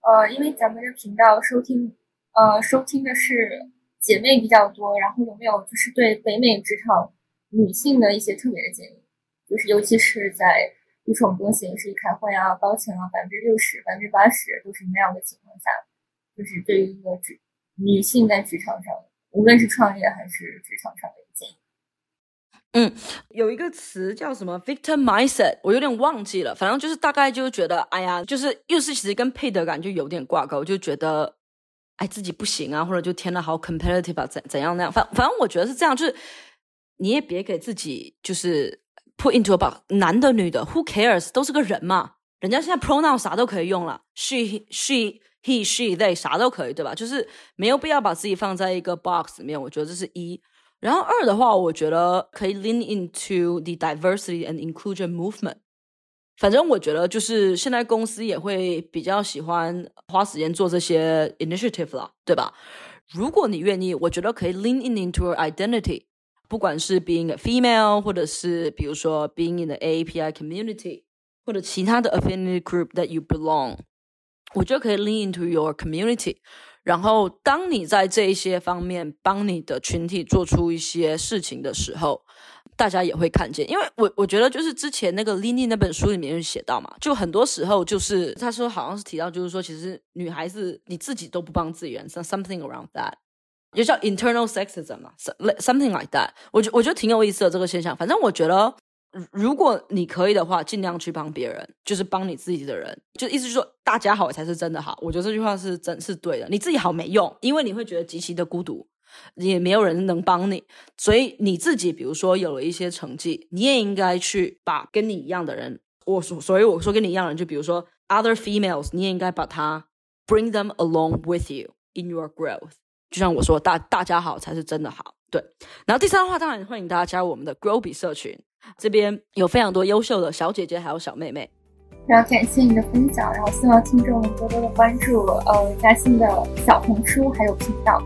呃，因为咱们的频道收听，呃，收听的是姐妹比较多，然后有没有就是对北美职场女性的一些特别的建议？就是尤其是在一种很多形式开会啊、高层啊，百分之六十、百分之八十都是那样的情况下。就是对于一个职女性在职场上，无论是创业还是职场上的一个建议。嗯，有一个词叫什么 “victim mindset”，我有点忘记了。反正就是大概就觉得，哎呀，就是又是其实跟配得感就有点挂钩，就觉得哎自己不行啊，或者就天呐好 competitive 啊，怎怎样那样。反反正我觉得是这样，就是你也别给自己就是 put into a box，男的女的 who cares，都是个人嘛。人家现在 pronoun 啥都可以用了，she she。he she they 啥都可以，对吧？就是没有必要把自己放在一个 box 里面。我觉得这是一。然后二的话，我觉得可以 lean into the diversity and inclusion movement。反正我觉得就是现在公司也会比较喜欢花时间做这些 initiative 了，对吧？如果你愿意，我觉得可以 lean in into your identity，不管是 being a female，或者是比如说 being in the API community，或者其他的 affinity group that you belong。我觉得可以 lean into your community，然后当你在这一些方面帮你的群体做出一些事情的时候，大家也会看见。因为我我觉得就是之前那个 lean 那本书里面有写到嘛，就很多时候就是他说好像是提到就是说，其实女孩子你自己都不帮自己人，something around that，也叫 internal sexism 嘛，something like that。我觉我觉得挺有意思的这个现象。反正我觉得。如果你可以的话，尽量去帮别人，就是帮你自己的人，就意思是说大家好才是真的好。我觉得这句话是真是对的。你自己好没用，因为你会觉得极其的孤独，也没有人能帮你。所以你自己，比如说有了一些成绩，你也应该去把跟你一样的人，我所所以我说跟你一样的人，就比如说 other females，你也应该把他 bring them along with you in your growth。就像我说，大大家好才是真的好。对。然后第三的话，当然欢迎大家加入我们的 Growby 社群。这边有非常多优秀的小姐姐，还有小妹妹。非常感谢你的分享，然后希望听众多多的关注呃嘉欣的小红书还有频道。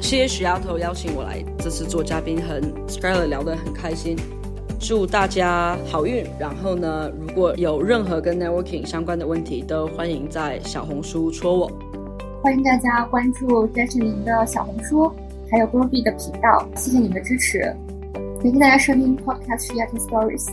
谢谢许丫头邀请我来这次做嘉宾，和 Scarlett 聊得很开心。祝大家好运。然后呢，如果有任何跟 networking 相关的问题，都欢迎在小红书戳我。欢迎大家关注 Jasmine 的小红书，还有 Groby 的频道。谢谢你们的支持。感谢大家收听 Podcast Seattle Stories。